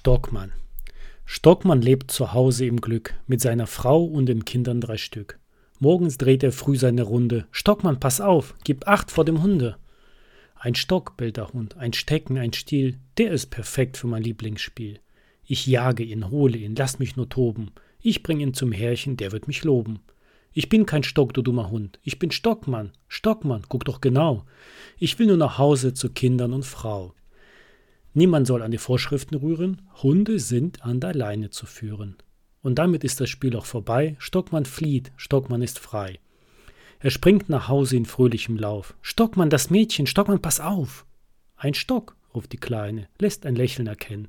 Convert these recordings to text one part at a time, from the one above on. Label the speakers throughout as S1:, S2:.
S1: Stockmann. Stockmann lebt zu Hause im Glück, mit seiner Frau und den Kindern drei Stück. Morgens dreht er früh seine Runde. Stockmann, pass auf, gib acht vor dem Hunde. Ein Stock, bellt der Hund, ein Stecken, ein Stiel, der ist perfekt für mein Lieblingsspiel. Ich jage ihn, hole ihn, lass mich nur toben. Ich bring ihn zum Herrchen, der wird mich loben. Ich bin kein Stock, du dummer Hund. Ich bin Stockmann. Stockmann, guck doch genau. Ich will nur nach Hause zu Kindern und Frau. Niemand soll an die Vorschriften rühren, Hunde sind an der Leine zu führen. Und damit ist das Spiel auch vorbei, Stockmann flieht, Stockmann ist frei. Er springt nach Hause in fröhlichem Lauf. Stockmann, das Mädchen, Stockmann, pass auf! Ein Stock, ruft die Kleine, lässt ein Lächeln erkennen.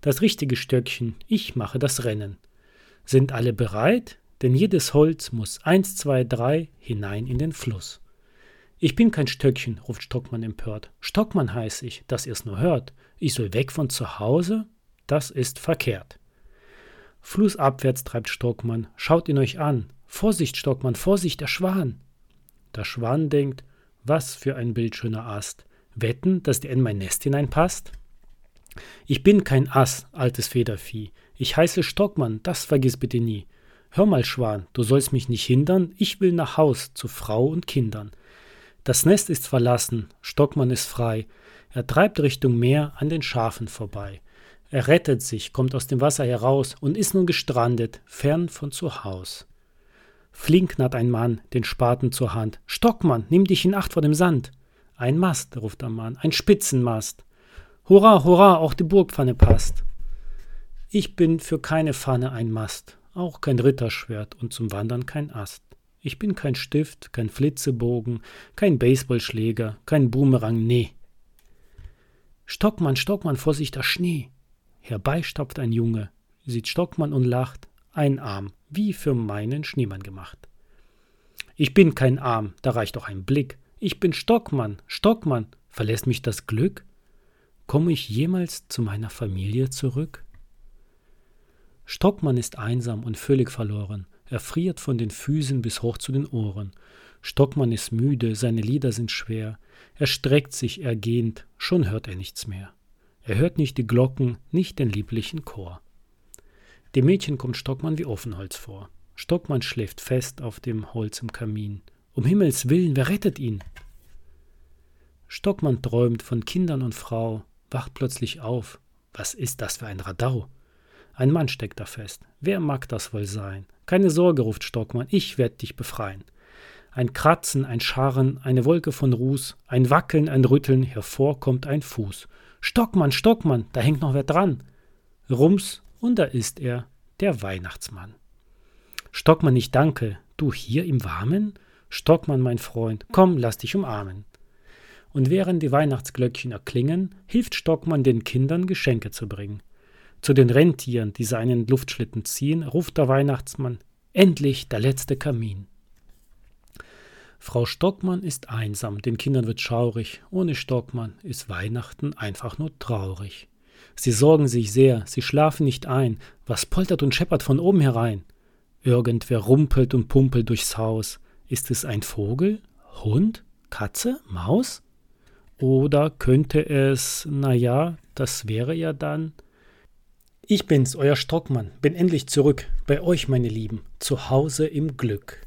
S1: Das richtige Stöckchen, ich mache das Rennen. Sind alle bereit? Denn jedes Holz muss eins, zwei, drei hinein in den Fluss. Ich bin kein Stöckchen, ruft Stockmann empört. Stockmann heiß ich, dass ihr's nur hört. Ich soll weg von zu Hause? Das ist verkehrt. Flussabwärts treibt Stockmann. Schaut ihn euch an. Vorsicht, Stockmann, Vorsicht, der Schwan. Der Schwan denkt, was für ein bildschöner Ast. Wetten, dass der in mein Nest hineinpasst? Ich bin kein Ass, altes Federvieh. Ich heiße Stockmann, das vergiss bitte nie. Hör mal, Schwan, du sollst mich nicht hindern, ich will nach Haus zu Frau und Kindern. Das Nest ist verlassen, Stockmann ist frei, er treibt Richtung Meer an den Schafen vorbei. Er rettet sich, kommt aus dem Wasser heraus und ist nun gestrandet, fern von zu Haus. Flink naht ein Mann, den Spaten zur Hand. Stockmann, nimm dich in Acht vor dem Sand. Ein Mast, ruft der Mann, ein Spitzenmast. Hurra, hurra, auch die Burgpfanne passt. Ich bin für keine Pfanne ein Mast, auch kein Ritterschwert und zum Wandern kein Ast. Ich bin kein Stift, kein Flitzebogen, kein Baseballschläger, kein Boomerang, nee. Stockmann, Stockmann, Vorsicht, der Schnee. Herbeistapft ein Junge, sieht Stockmann und lacht, ein Arm, wie für meinen Schneemann gemacht. Ich bin kein Arm, da reicht doch ein Blick. Ich bin Stockmann, Stockmann, verlässt mich das Glück? Komme ich jemals zu meiner Familie zurück? Stockmann ist einsam und völlig verloren. Er friert von den Füßen bis hoch zu den Ohren. Stockmann ist müde, seine Lieder sind schwer. Er streckt sich ergehend, schon hört er nichts mehr. Er hört nicht die Glocken, nicht den lieblichen Chor. Dem Mädchen kommt Stockmann wie Offenholz vor. Stockmann schläft fest auf dem Holz im Kamin. Um Himmels willen, wer rettet ihn? Stockmann träumt von Kindern und Frau, wacht plötzlich auf. Was ist das für ein Radau? Ein Mann steckt da fest. Wer mag das wohl sein? Keine Sorge, ruft Stockmann, ich werde dich befreien. Ein Kratzen, ein Scharren, eine Wolke von Ruß, ein Wackeln, ein Rütteln, hervor kommt ein Fuß. Stockmann, Stockmann, da hängt noch wer dran. Rums, und da ist er, der Weihnachtsmann. Stockmann, ich danke, du hier im Warmen? Stockmann, mein Freund, komm, lass dich umarmen. Und während die Weihnachtsglöckchen erklingen, hilft Stockmann den Kindern Geschenke zu bringen. Zu den Rentieren, die seinen Luftschlitten ziehen, ruft der Weihnachtsmann Endlich der letzte Kamin. Frau Stockmann ist einsam, den Kindern wird schaurig, ohne Stockmann ist Weihnachten einfach nur traurig. Sie sorgen sich sehr, sie schlafen nicht ein, was poltert und scheppert von oben herein? Irgendwer rumpelt und pumpelt durchs Haus. Ist es ein Vogel? Hund? Katze? Maus? Oder könnte es, na ja, das wäre ja dann ich bin's, euer Stockmann, bin endlich zurück, bei euch, meine Lieben, zu Hause im Glück.